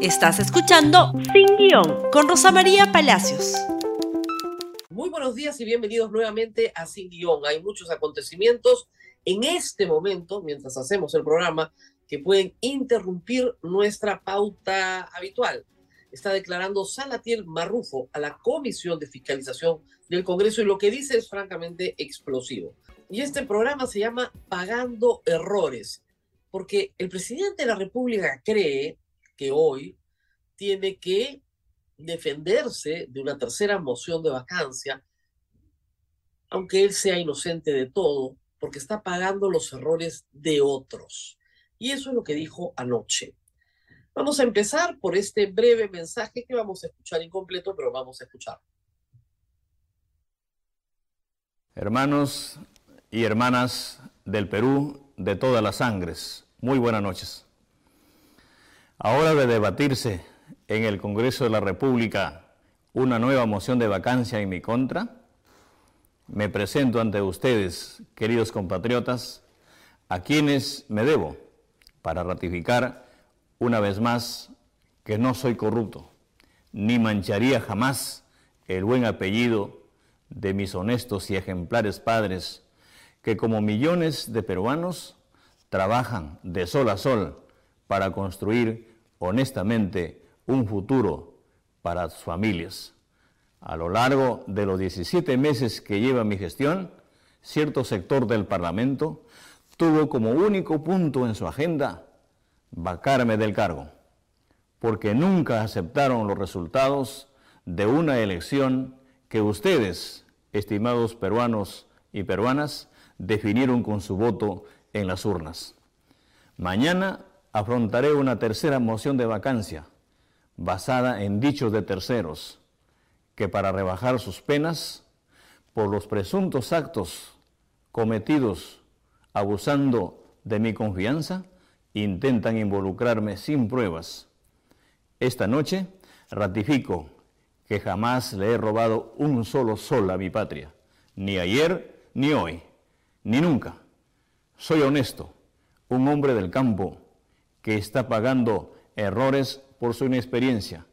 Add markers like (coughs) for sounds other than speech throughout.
Estás escuchando Sin Guión con Rosa María Palacios. Muy buenos días y bienvenidos nuevamente a Sin Guión. Hay muchos acontecimientos en este momento, mientras hacemos el programa, que pueden interrumpir nuestra pauta habitual. Está declarando Salatiel Marrufo a la Comisión de Fiscalización del Congreso y lo que dice es francamente explosivo. Y este programa se llama Pagando Errores, porque el presidente de la República cree que hoy tiene que defenderse de una tercera moción de vacancia, aunque él sea inocente de todo, porque está pagando los errores de otros. Y eso es lo que dijo anoche. Vamos a empezar por este breve mensaje que vamos a escuchar incompleto, pero vamos a escuchar. Hermanos y hermanas del Perú, de todas las sangres, muy buenas noches. Ahora de debatirse en el Congreso de la República una nueva moción de vacancia en mi contra, me presento ante ustedes, queridos compatriotas, a quienes me debo para ratificar una vez más que no soy corrupto, ni mancharía jamás el buen apellido de mis honestos y ejemplares padres, que como millones de peruanos trabajan de sol a sol para construir honestamente un futuro para sus familias. A lo largo de los 17 meses que lleva mi gestión, cierto sector del Parlamento tuvo como único punto en su agenda vacarme del cargo, porque nunca aceptaron los resultados de una elección que ustedes, estimados peruanos y peruanas, definieron con su voto en las urnas. Mañana afrontaré una tercera moción de vacancia basada en dichos de terceros que para rebajar sus penas por los presuntos actos cometidos abusando de mi confianza, intentan involucrarme sin pruebas. Esta noche ratifico que jamás le he robado un solo sol a mi patria, ni ayer, ni hoy, ni nunca. Soy honesto, un hombre del campo que está pagando errores por su inexperiencia,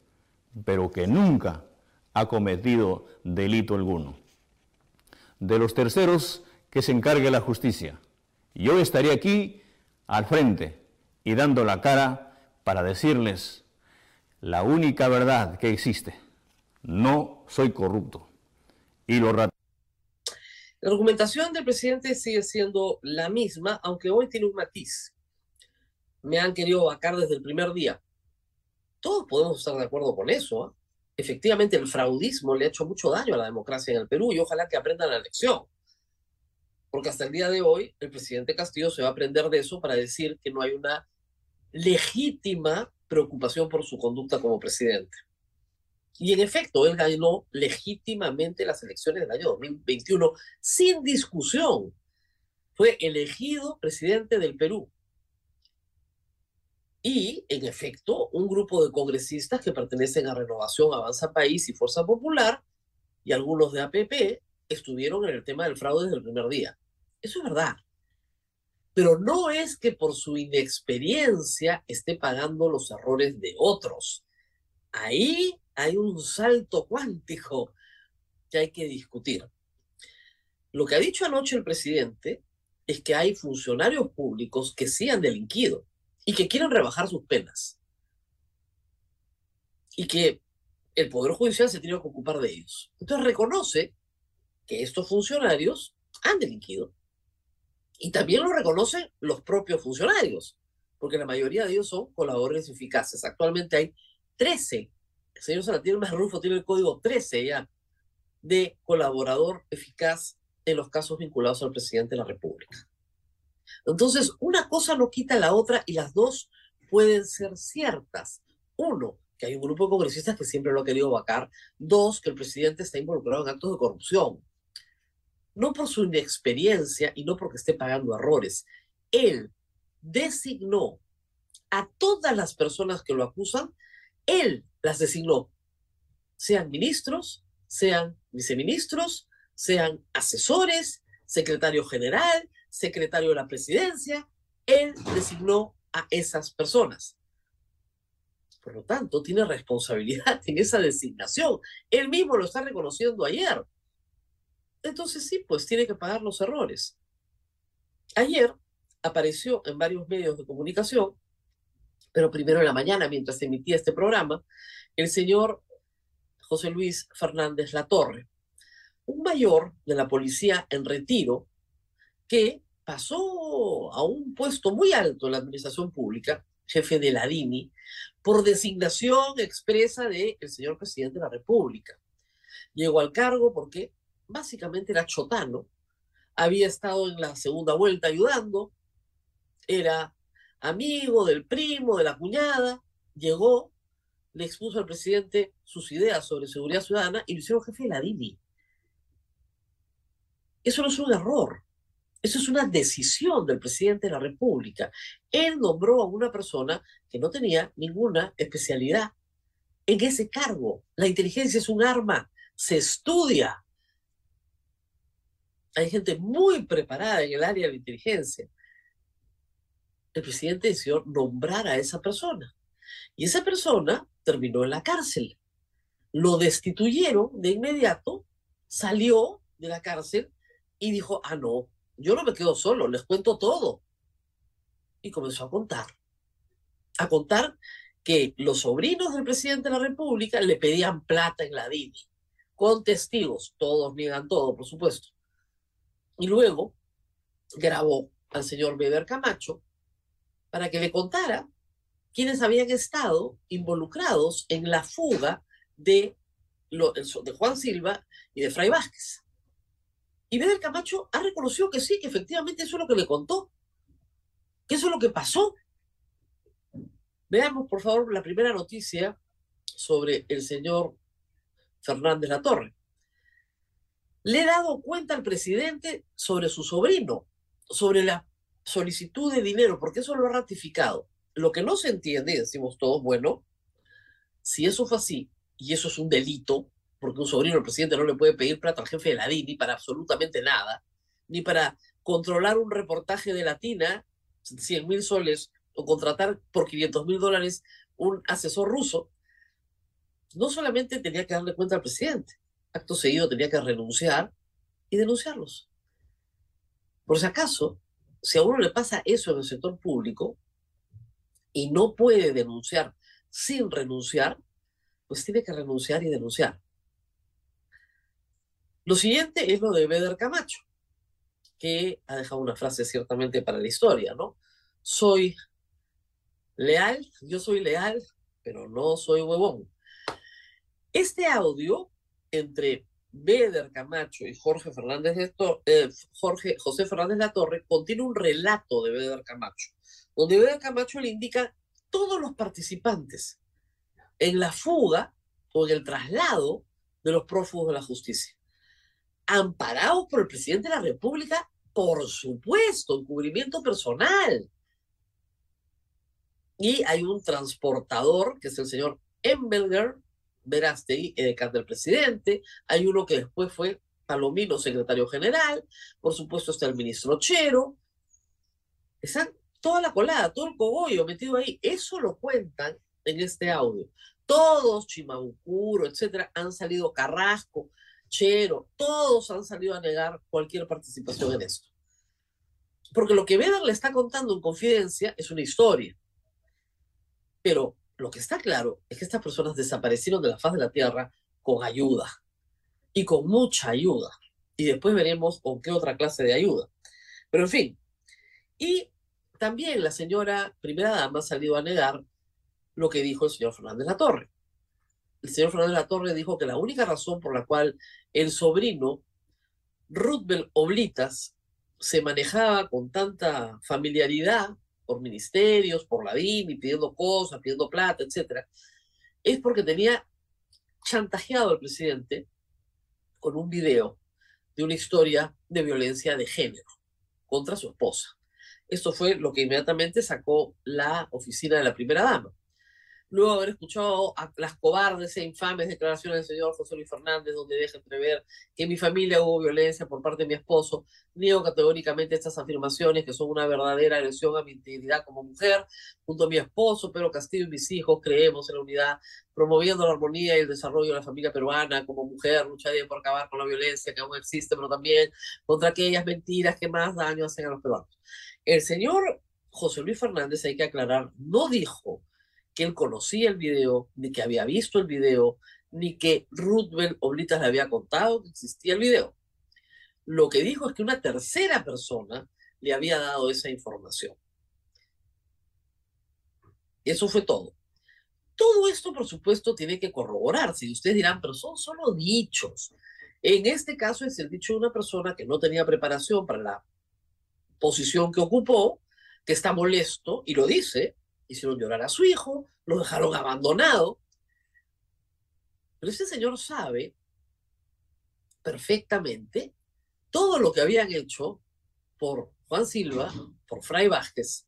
pero que nunca ha cometido delito alguno. De los terceros, que se encargue la justicia. Yo estaré aquí al frente y dando la cara para decirles la única verdad que existe. No soy corrupto. Y lo La argumentación del presidente sigue siendo la misma, aunque hoy tiene un matiz me han querido vacar desde el primer día. Todos podemos estar de acuerdo con eso. ¿ah? Efectivamente, el fraudismo le ha hecho mucho daño a la democracia en el Perú y ojalá que aprendan la lección. Porque hasta el día de hoy, el presidente Castillo se va a aprender de eso para decir que no hay una legítima preocupación por su conducta como presidente. Y en efecto, él ganó legítimamente las elecciones del año 2021 sin discusión. Fue elegido presidente del Perú y, en efecto, un grupo de congresistas que pertenecen a Renovación, Avanza País y Fuerza Popular, y algunos de APP, estuvieron en el tema del fraude desde el primer día. Eso es verdad. Pero no es que por su inexperiencia esté pagando los errores de otros. Ahí hay un salto cuántico que hay que discutir. Lo que ha dicho anoche el presidente es que hay funcionarios públicos que sí han delinquido y que quieren rebajar sus penas. Y que el Poder Judicial se tiene que ocupar de ellos. Entonces reconoce que estos funcionarios han delinquido. Y también lo reconocen los propios funcionarios, porque la mayoría de ellos son colaboradores eficaces. Actualmente hay 13. El señor Salatiel Rufo tiene el código 13 ya de colaborador eficaz en los casos vinculados al presidente de la República. Entonces, una cosa no quita la otra y las dos pueden ser ciertas. Uno, que hay un grupo de congresistas que siempre lo ha querido vacar. Dos, que el presidente está involucrado en actos de corrupción. No por su inexperiencia y no porque esté pagando errores. Él designó a todas las personas que lo acusan, él las designó, sean ministros, sean viceministros, sean asesores, secretario general, secretario de la presidencia, él designó a esas personas. Por lo tanto, tiene responsabilidad en esa designación. Él mismo lo está reconociendo ayer. Entonces sí, pues tiene que pagar los errores. Ayer apareció en varios medios de comunicación, pero primero en la mañana, mientras emitía este programa, el señor José Luis Fernández Latorre, un mayor de la policía en retiro que pasó a un puesto muy alto en la administración pública, jefe de la DINI, por designación expresa del señor presidente de la República. Llegó al cargo porque básicamente era chotano, había estado en la segunda vuelta ayudando, era amigo del primo, de la cuñada, llegó, le expuso al presidente sus ideas sobre seguridad ciudadana y lo hicieron jefe de la DINI. Eso no es un error, eso es una decisión del presidente de la República. Él nombró a una persona que no tenía ninguna especialidad en ese cargo. La inteligencia es un arma, se estudia. Hay gente muy preparada en el área de la inteligencia. El presidente decidió nombrar a esa persona. Y esa persona terminó en la cárcel. Lo destituyeron de inmediato, salió de la cárcel y dijo, ah, no, yo no me quedo solo, les cuento todo. Y comenzó a contar. A contar que los sobrinos del presidente de la República le pedían plata en la DINI, con testigos, todos niegan todo, por supuesto. Y luego grabó al señor Beder Camacho para que le contara quiénes habían estado involucrados en la fuga de, de Juan Silva y de Fray Vázquez. Y Beder Camacho ha reconocido que sí, que efectivamente eso es lo que le contó, que eso es lo que pasó. Veamos, por favor, la primera noticia sobre el señor Fernández Latorre. Le he dado cuenta al presidente sobre su sobrino, sobre la solicitud de dinero, porque eso lo ha ratificado. Lo que no se entiende, decimos todos, bueno, si eso fue así, y eso es un delito, porque un sobrino del presidente no le puede pedir plata al jefe de la DINI para absolutamente nada, ni para controlar un reportaje de Latina, 100 mil soles, o contratar por 500 mil dólares un asesor ruso, no solamente tenía que darle cuenta al presidente, acto seguido tenía que renunciar y denunciarlos. Por si acaso, si a uno le pasa eso en el sector público y no puede denunciar sin renunciar, pues tiene que renunciar y denunciar. Lo siguiente es lo de Beder Camacho, que ha dejado una frase ciertamente para la historia, ¿no? Soy leal, yo soy leal, pero no soy huevón. Este audio entre Beder Camacho y Jorge Fernández de eh, Jorge José Fernández La Torre contiene un relato de Beder Camacho, donde Beder Camacho le indica todos los participantes en la fuga o en el traslado de los prófugos de la justicia amparados por el presidente de la República, por supuesto, encubrimiento personal. Y hay un transportador, que es el señor Embelger, Verástegui, edecán del presidente. Hay uno que después fue Palomino, secretario general. Por supuesto está el ministro Chero. Están toda la colada, todo el cogollo metido ahí. Eso lo cuentan en este audio. Todos, Chimabucuro, etcétera, han salido Carrasco, Chero, todos han salido a negar cualquier participación en esto. Porque lo que Vedder le está contando en confidencia es una historia. Pero lo que está claro es que estas personas desaparecieron de la faz de la Tierra con ayuda. Y con mucha ayuda. Y después veremos con qué otra clase de ayuda. Pero en fin. Y también la señora primera dama ha salido a negar lo que dijo el señor Fernández La Torre el señor Fernández de la Torre dijo que la única razón por la cual el sobrino Rutbel Oblitas se manejaba con tanta familiaridad por ministerios, por la DINI, pidiendo cosas, pidiendo plata, etcétera, es porque tenía chantajeado al presidente con un video de una historia de violencia de género contra su esposa. Esto fue lo que inmediatamente sacó la oficina de la primera dama. Luego de haber escuchado a las cobardes e infames declaraciones del señor José Luis Fernández, donde deja entrever que en mi familia hubo violencia por parte de mi esposo, niego categóricamente estas afirmaciones que son una verdadera agresión a mi integridad como mujer. Junto a mi esposo, Pedro Castillo y mis hijos, creemos en la unidad, promoviendo la armonía y el desarrollo de la familia peruana como mujer, lucharé por acabar con la violencia que aún existe, pero también contra aquellas mentiras que más daño hacen a los peruanos. El señor José Luis Fernández, hay que aclarar, no dijo que él conocía el video, ni que había visto el video, ni que Ruthven Oblitas le había contado que existía el video. Lo que dijo es que una tercera persona le había dado esa información. Eso fue todo. Todo esto, por supuesto, tiene que corroborarse. Y ustedes dirán, pero son solo dichos. En este caso es el dicho de una persona que no tenía preparación para la posición que ocupó, que está molesto y lo dice, hicieron llorar a su hijo, lo dejaron abandonado. Pero ese señor sabe perfectamente todo lo que habían hecho por Juan Silva, por Fray Vázquez.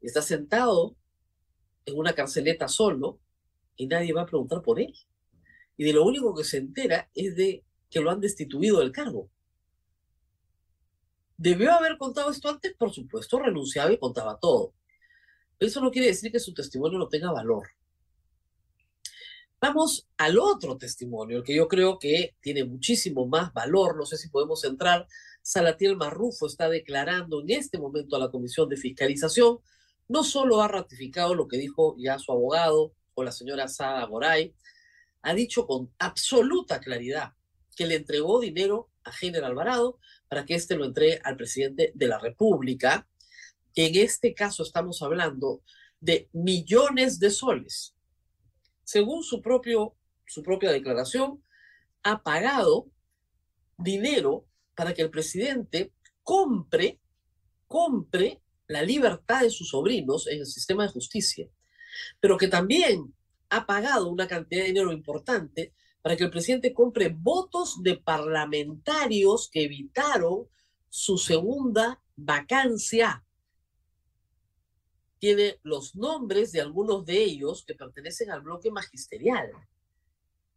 Está sentado en una carceleta solo y nadie va a preguntar por él. Y de lo único que se entera es de que lo han destituido del cargo. ¿Debió haber contado esto antes? Por supuesto, renunciaba y contaba todo. Eso no quiere decir que su testimonio no tenga valor. Vamos al otro testimonio, el que yo creo que tiene muchísimo más valor. No sé si podemos entrar. Salatiel Marrufo está declarando en este momento a la Comisión de Fiscalización. No solo ha ratificado lo que dijo ya su abogado o la señora Sada Goray, ha dicho con absoluta claridad que le entregó dinero a General Alvarado para que éste lo entregue al presidente de la República en este caso estamos hablando de millones de soles. Según su, propio, su propia declaración, ha pagado dinero para que el presidente compre, compre la libertad de sus sobrinos en el sistema de justicia, pero que también ha pagado una cantidad de dinero importante para que el presidente compre votos de parlamentarios que evitaron su segunda vacancia tiene los nombres de algunos de ellos que pertenecen al bloque magisterial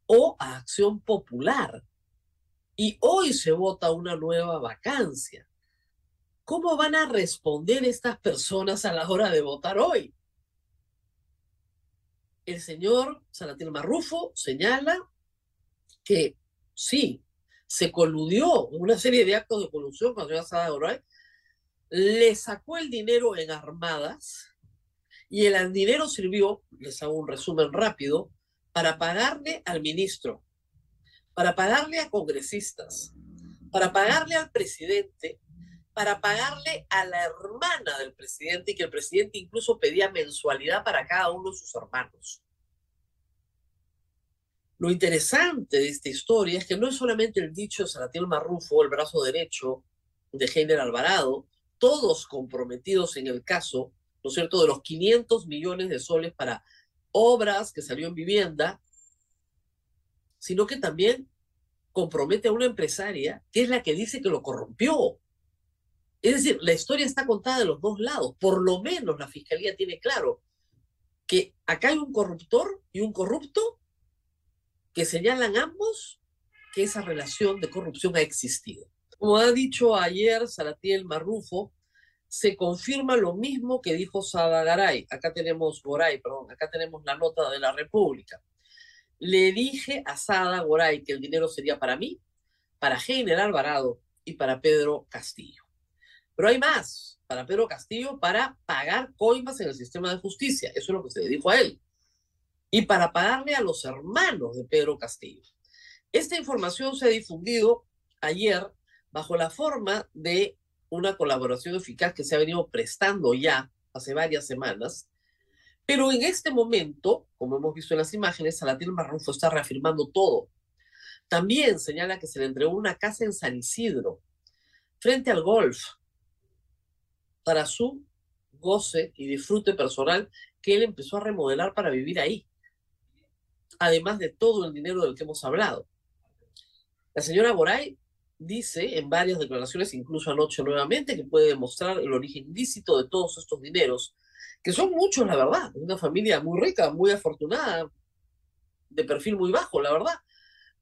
o a Acción Popular. Y hoy se vota una nueva vacancia. ¿Cómo van a responder estas personas a la hora de votar hoy? El señor Salatil Marrufo señala que sí, se coludió en una serie de actos de colusión con la señora le sacó el dinero en armadas y el dinero sirvió, les hago un resumen rápido, para pagarle al ministro, para pagarle a congresistas, para pagarle al presidente, para pagarle a la hermana del presidente y que el presidente incluso pedía mensualidad para cada uno de sus hermanos. Lo interesante de esta historia es que no es solamente el dicho de Salatiel Marrufo, el brazo derecho de Heiner Alvarado, todos comprometidos en el caso, ¿no es cierto?, de los 500 millones de soles para obras que salió en vivienda, sino que también compromete a una empresaria que es la que dice que lo corrompió. Es decir, la historia está contada de los dos lados. Por lo menos la fiscalía tiene claro que acá hay un corruptor y un corrupto que señalan ambos que esa relación de corrupción ha existido. Como ha dicho ayer Salatiel Marrufo, se confirma lo mismo que dijo Sada Garay. Acá tenemos Goray, perdón, acá tenemos la nota de la República. Le dije a Sada Goray que el dinero sería para mí, para General Alvarado y para Pedro Castillo. Pero hay más, para Pedro Castillo, para pagar coimas en el sistema de justicia. Eso es lo que se le dijo a él. Y para pagarle a los hermanos de Pedro Castillo. Esta información se ha difundido ayer bajo la forma de una colaboración eficaz que se ha venido prestando ya hace varias semanas. Pero en este momento, como hemos visto en las imágenes, Salatil Marrufo está reafirmando todo. También señala que se le entregó una casa en San Isidro, frente al golf, para su goce y disfrute personal que él empezó a remodelar para vivir ahí. Además de todo el dinero del que hemos hablado. La señora Boray dice en varias declaraciones, incluso anoche nuevamente, que puede demostrar el origen ilícito de todos estos dineros que son muchos, la verdad, una familia muy rica, muy afortunada, de perfil muy bajo, la verdad,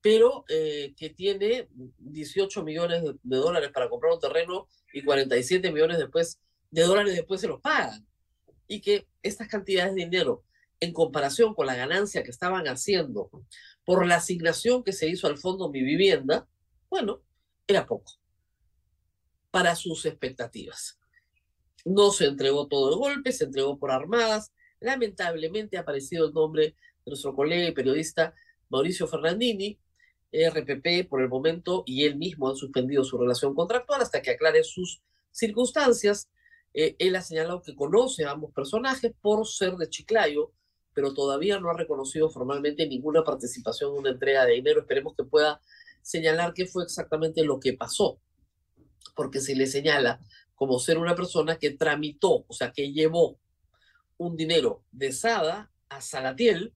pero eh, que tiene 18 millones de, dólares para comprar un terreno y 47 millones después de dólares después se los pagan. Y que estas cantidades de dinero, en comparación con la ganancia que estaban haciendo por la asignación que se hizo al fondo Mi Vivienda, bueno, era poco para sus expectativas. No se entregó todo de golpe, se entregó por armadas. Lamentablemente ha aparecido el nombre de nuestro colega y periodista Mauricio Fernandini, RPP por el momento, y él mismo han suspendido su relación contractual hasta que aclare sus circunstancias. Eh, él ha señalado que conoce a ambos personajes por ser de Chiclayo, pero todavía no ha reconocido formalmente ninguna participación en una entrega de dinero. Esperemos que pueda señalar qué fue exactamente lo que pasó, porque se le señala como ser una persona que tramitó, o sea, que llevó un dinero de Sada a Salatiel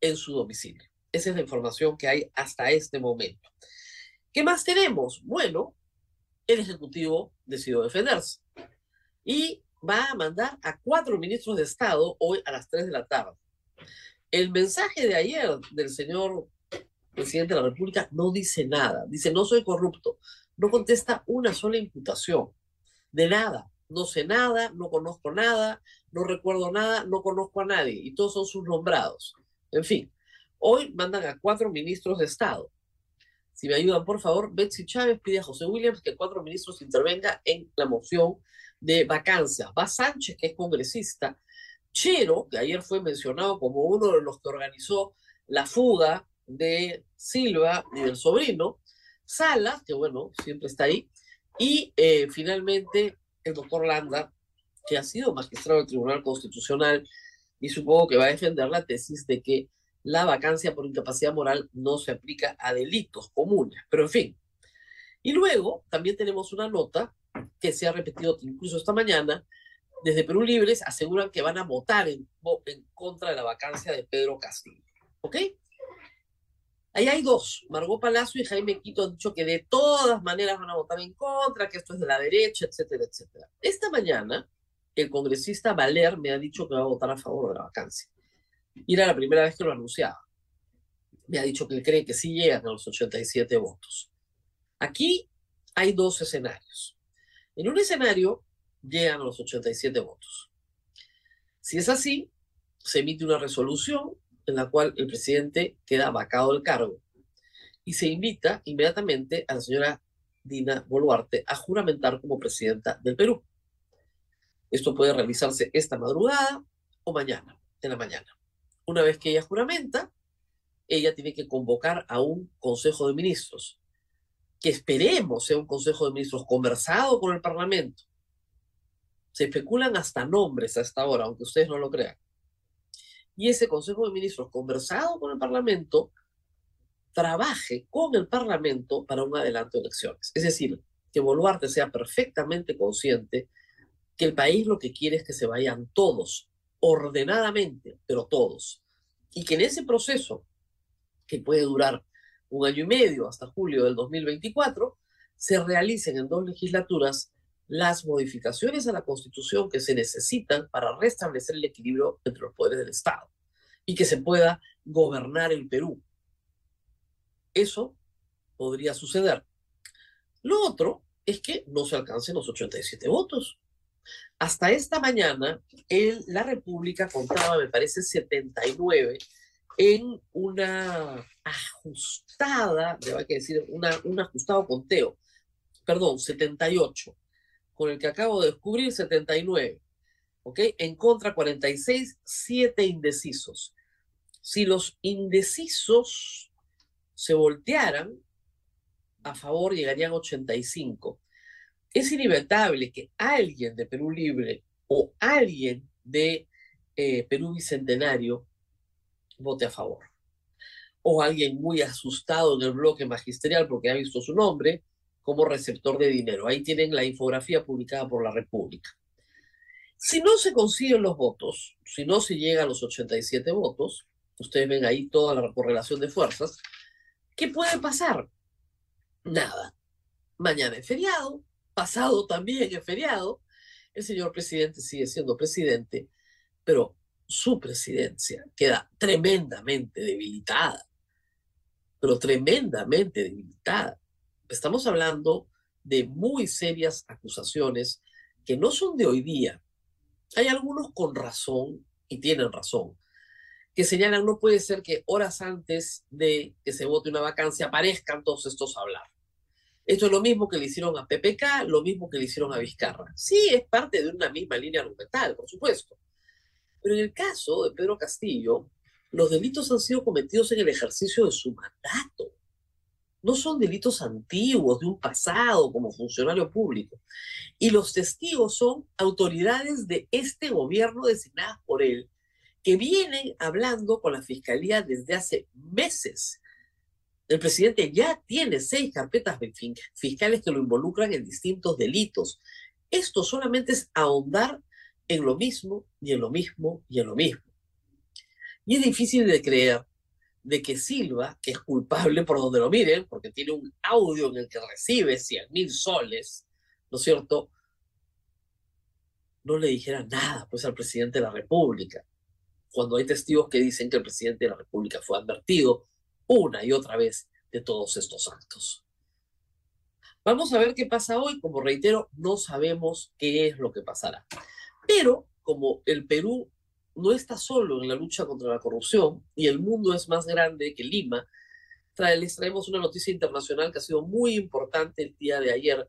en su domicilio. Esa es la información que hay hasta este momento. ¿Qué más tenemos? Bueno, el Ejecutivo decidió defenderse y va a mandar a cuatro ministros de Estado hoy a las 3 de la tarde. El mensaje de ayer del señor presidente de la República no dice nada. Dice, no soy corrupto. No contesta una sola imputación de nada. No sé nada, no conozco nada, no recuerdo nada, no conozco a nadie. Y todos son sus nombrados. En fin, hoy mandan a cuatro ministros de Estado. Si me ayudan, por favor, Betsy Chávez pide a José Williams que cuatro ministros intervengan en la moción de vacancia. Va Sánchez, que es congresista. Chero, que ayer fue mencionado como uno de los que organizó la fuga de Silva y del sobrino. Salas, que bueno, siempre está ahí. Y eh, finalmente el doctor Landa, que ha sido magistrado del Tribunal Constitucional y supongo que va a defender la tesis de que la vacancia por incapacidad moral no se aplica a delitos comunes. Pero en fin. Y luego también tenemos una nota que se ha repetido incluso esta mañana. Desde Perú Libres aseguran que van a votar en, en contra de la vacancia de Pedro Castillo. ¿Ok? Ahí hay dos, Margot Palacio y Jaime Quito han dicho que de todas maneras van a votar en contra, que esto es de la derecha, etcétera, etcétera. Esta mañana, el congresista Valer me ha dicho que va a votar a favor de la vacancia. Y era la primera vez que lo anunciaba. Me ha dicho que cree que sí llegan a los 87 votos. Aquí hay dos escenarios. En un escenario llegan a los 87 votos. Si es así, se emite una resolución en la cual el presidente queda vacado del cargo y se invita inmediatamente a la señora Dina Boluarte a juramentar como presidenta del Perú. Esto puede realizarse esta madrugada o mañana, en la mañana. Una vez que ella juramenta, ella tiene que convocar a un Consejo de Ministros, que esperemos sea un Consejo de Ministros conversado con el Parlamento. Se especulan hasta nombres hasta ahora, aunque ustedes no lo crean y ese Consejo de Ministros, conversado con el Parlamento, trabaje con el Parlamento para un adelanto de elecciones. Es decir, que Boluarte sea perfectamente consciente que el país lo que quiere es que se vayan todos, ordenadamente, pero todos. Y que en ese proceso, que puede durar un año y medio hasta julio del 2024, se realicen en dos legislaturas las modificaciones a la Constitución que se necesitan para restablecer el equilibrio entre los poderes del Estado y que se pueda gobernar el Perú. Eso podría suceder. Lo otro es que no se alcancen los 87 votos. Hasta esta mañana, el, la República contaba, me parece, 79 en una ajustada, debo que decir, una, un ajustado conteo, perdón, 78 con el que acabo de descubrir 79. ¿Ok? En contra 46, 7 indecisos. Si los indecisos se voltearan, a favor llegarían 85. Es inevitable que alguien de Perú Libre o alguien de eh, Perú Bicentenario vote a favor. O alguien muy asustado en el bloque magisterial porque ha visto su nombre, como receptor de dinero. Ahí tienen la infografía publicada por la República. Si no se consiguen los votos, si no se llega a los 87 votos, ustedes ven ahí toda la correlación de fuerzas, ¿qué puede pasar? Nada. Mañana es feriado, pasado también es feriado, el señor presidente sigue siendo presidente, pero su presidencia queda tremendamente debilitada, pero tremendamente debilitada. Estamos hablando de muy serias acusaciones que no son de hoy día. Hay algunos con razón, y tienen razón, que señalan no puede ser que horas antes de que se vote una vacancia aparezcan todos estos a hablar. Esto es lo mismo que le hicieron a PPK, lo mismo que le hicieron a Vizcarra. Sí, es parte de una misma línea argumental, por supuesto. Pero en el caso de Pedro Castillo, los delitos han sido cometidos en el ejercicio de su mandato. No son delitos antiguos, de un pasado como funcionario público. Y los testigos son autoridades de este gobierno designadas por él, que vienen hablando con la fiscalía desde hace meses. El presidente ya tiene seis carpetas fiscales que lo involucran en distintos delitos. Esto solamente es ahondar en lo mismo y en lo mismo y en lo mismo. Y es difícil de creer de que Silva, que es culpable por donde lo miren, porque tiene un audio en el que recibe 100 mil soles, ¿no es cierto? No le dijera nada pues al presidente de la República, cuando hay testigos que dicen que el presidente de la República fue advertido una y otra vez de todos estos actos. Vamos a ver qué pasa hoy. Como reitero, no sabemos qué es lo que pasará. Pero como el Perú no está solo en la lucha contra la corrupción y el mundo es más grande que Lima, les traemos una noticia internacional que ha sido muy importante el día de ayer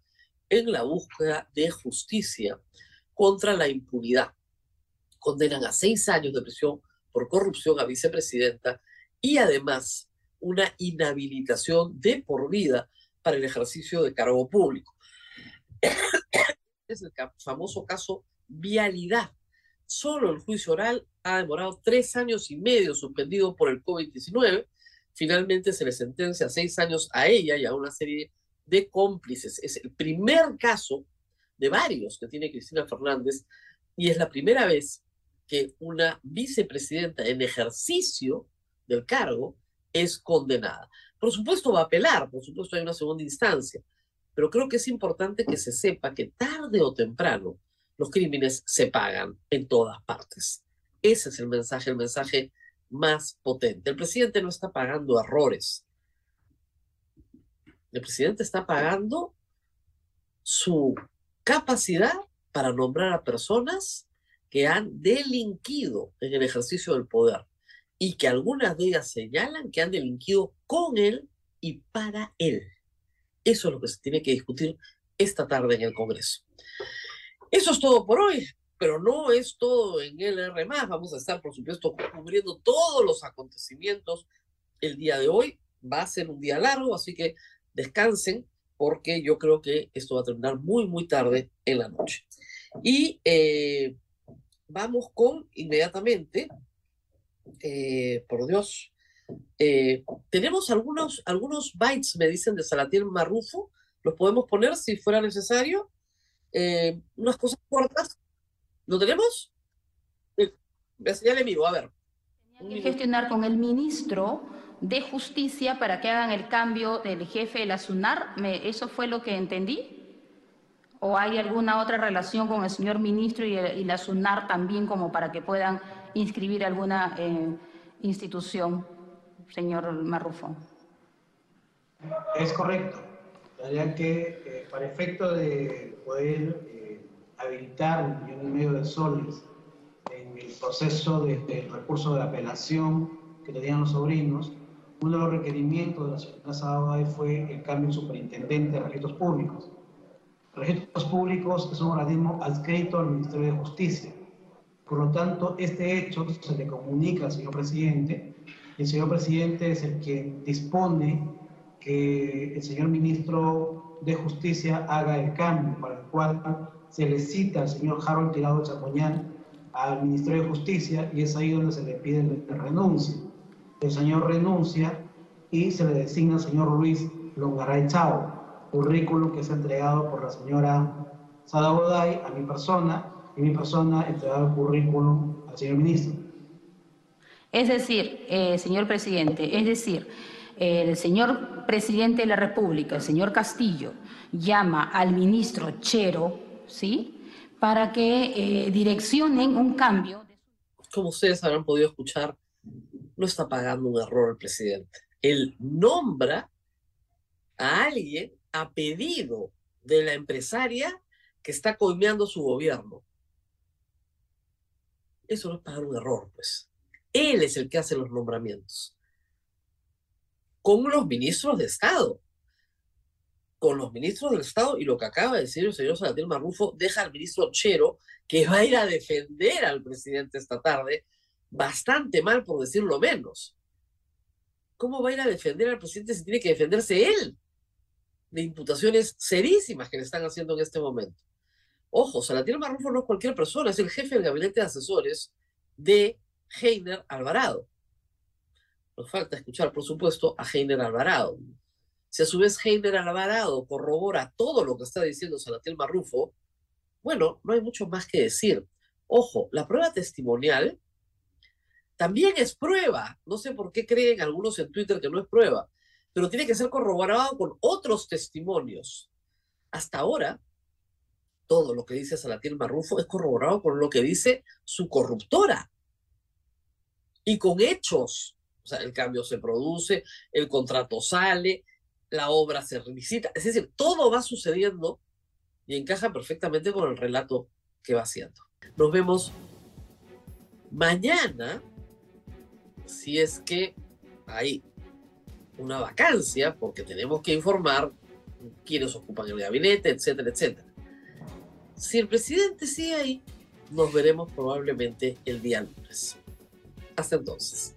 en la búsqueda de justicia contra la impunidad. Condenan a seis años de prisión por corrupción a vicepresidenta y además una inhabilitación de por vida para el ejercicio de cargo público. (coughs) es el famoso caso vialidad. Solo el juicio oral ha demorado tres años y medio suspendido por el COVID-19. Finalmente se le sentencia seis años a ella y a una serie de cómplices. Es el primer caso de varios que tiene Cristina Fernández y es la primera vez que una vicepresidenta en ejercicio del cargo es condenada. Por supuesto va a apelar, por supuesto hay una segunda instancia, pero creo que es importante que se sepa que tarde o temprano los crímenes se pagan en todas partes. Ese es el mensaje, el mensaje más potente. El presidente no está pagando errores. El presidente está pagando su capacidad para nombrar a personas que han delinquido en el ejercicio del poder y que algunas de ellas señalan que han delinquido con él y para él. Eso es lo que se tiene que discutir esta tarde en el Congreso. Eso es todo por hoy, pero no es todo en LR. Vamos a estar, por supuesto, cubriendo todos los acontecimientos el día de hoy. Va a ser un día largo, así que descansen, porque yo creo que esto va a terminar muy, muy tarde en la noche. Y eh, vamos con inmediatamente, eh, por Dios, eh, tenemos algunos, algunos bytes, me dicen, de Salatiel Marrufo. ¿Los podemos poner si fuera necesario? Eh, unas cosas cortas. ¿Lo tenemos? Me señale vivo, a ver. Tenía que gestionar con el ministro de Justicia para que hagan el cambio del jefe de la SUNAR. ¿Eso fue lo que entendí? ¿O hay alguna otra relación con el señor ministro y, la SUNAR también como para que puedan inscribir alguna eh, institución, señor Marrufo? Es correcto ya que eh, para efecto de poder eh, habilitar un millón y medio de soles en el proceso del recurso de apelación que tenían los sobrinos, uno de los requerimientos de la señora Sábado fue el cambio de superintendente de registros públicos. Registros públicos es un organismo adscrito al Ministerio de Justicia. Por lo tanto, este hecho se le comunica al señor presidente y el señor presidente es el que dispone que el señor ministro de Justicia haga el cambio, para el cual se le cita al señor Harold Tirado Chapoñán al Ministerio de Justicia y es ahí donde se le pide la renuncia. El señor renuncia y se le designa al señor Luis Longaray Chao, currículum que es entregado por la señora Sada Boday a mi persona y mi persona entregado el currículum al señor ministro. Es decir, eh, señor presidente, es decir, el señor presidente de la República, el señor Castillo, llama al ministro Chero, ¿sí? para que eh, direccionen un cambio. Como ustedes habrán podido escuchar, no está pagando un error el presidente. Él nombra a alguien a pedido de la empresaria que está coimeando su gobierno. Eso no es pagar un error, pues. Él es el que hace los nombramientos. Con los ministros de Estado. Con los ministros del Estado y lo que acaba de decir el señor Salatiel Marrufo deja al ministro Chero que va a ir a defender al presidente esta tarde bastante mal, por decirlo menos. ¿Cómo va a ir a defender al presidente si tiene que defenderse él de imputaciones serísimas que le están haciendo en este momento? Ojo, Salatiel Marrufo no es cualquier persona, es el jefe del gabinete de asesores de Heiner Alvarado. Nos falta escuchar, por supuesto, a Heiner Alvarado. Si a su vez Heiner Alvarado corrobora todo lo que está diciendo Salatiel Marrufo, bueno, no hay mucho más que decir. Ojo, la prueba testimonial también es prueba. No sé por qué creen algunos en Twitter que no es prueba, pero tiene que ser corroborado con otros testimonios. Hasta ahora, todo lo que dice Salatiel Marrufo es corroborado con lo que dice su corruptora y con hechos. O sea, el cambio se produce, el contrato sale, la obra se revisita. Es decir, todo va sucediendo y encaja perfectamente con el relato que va haciendo. Nos vemos mañana, si es que hay una vacancia, porque tenemos que informar quiénes ocupan el gabinete, etcétera, etcétera. Si el presidente sigue ahí, nos veremos probablemente el día lunes. Hasta entonces.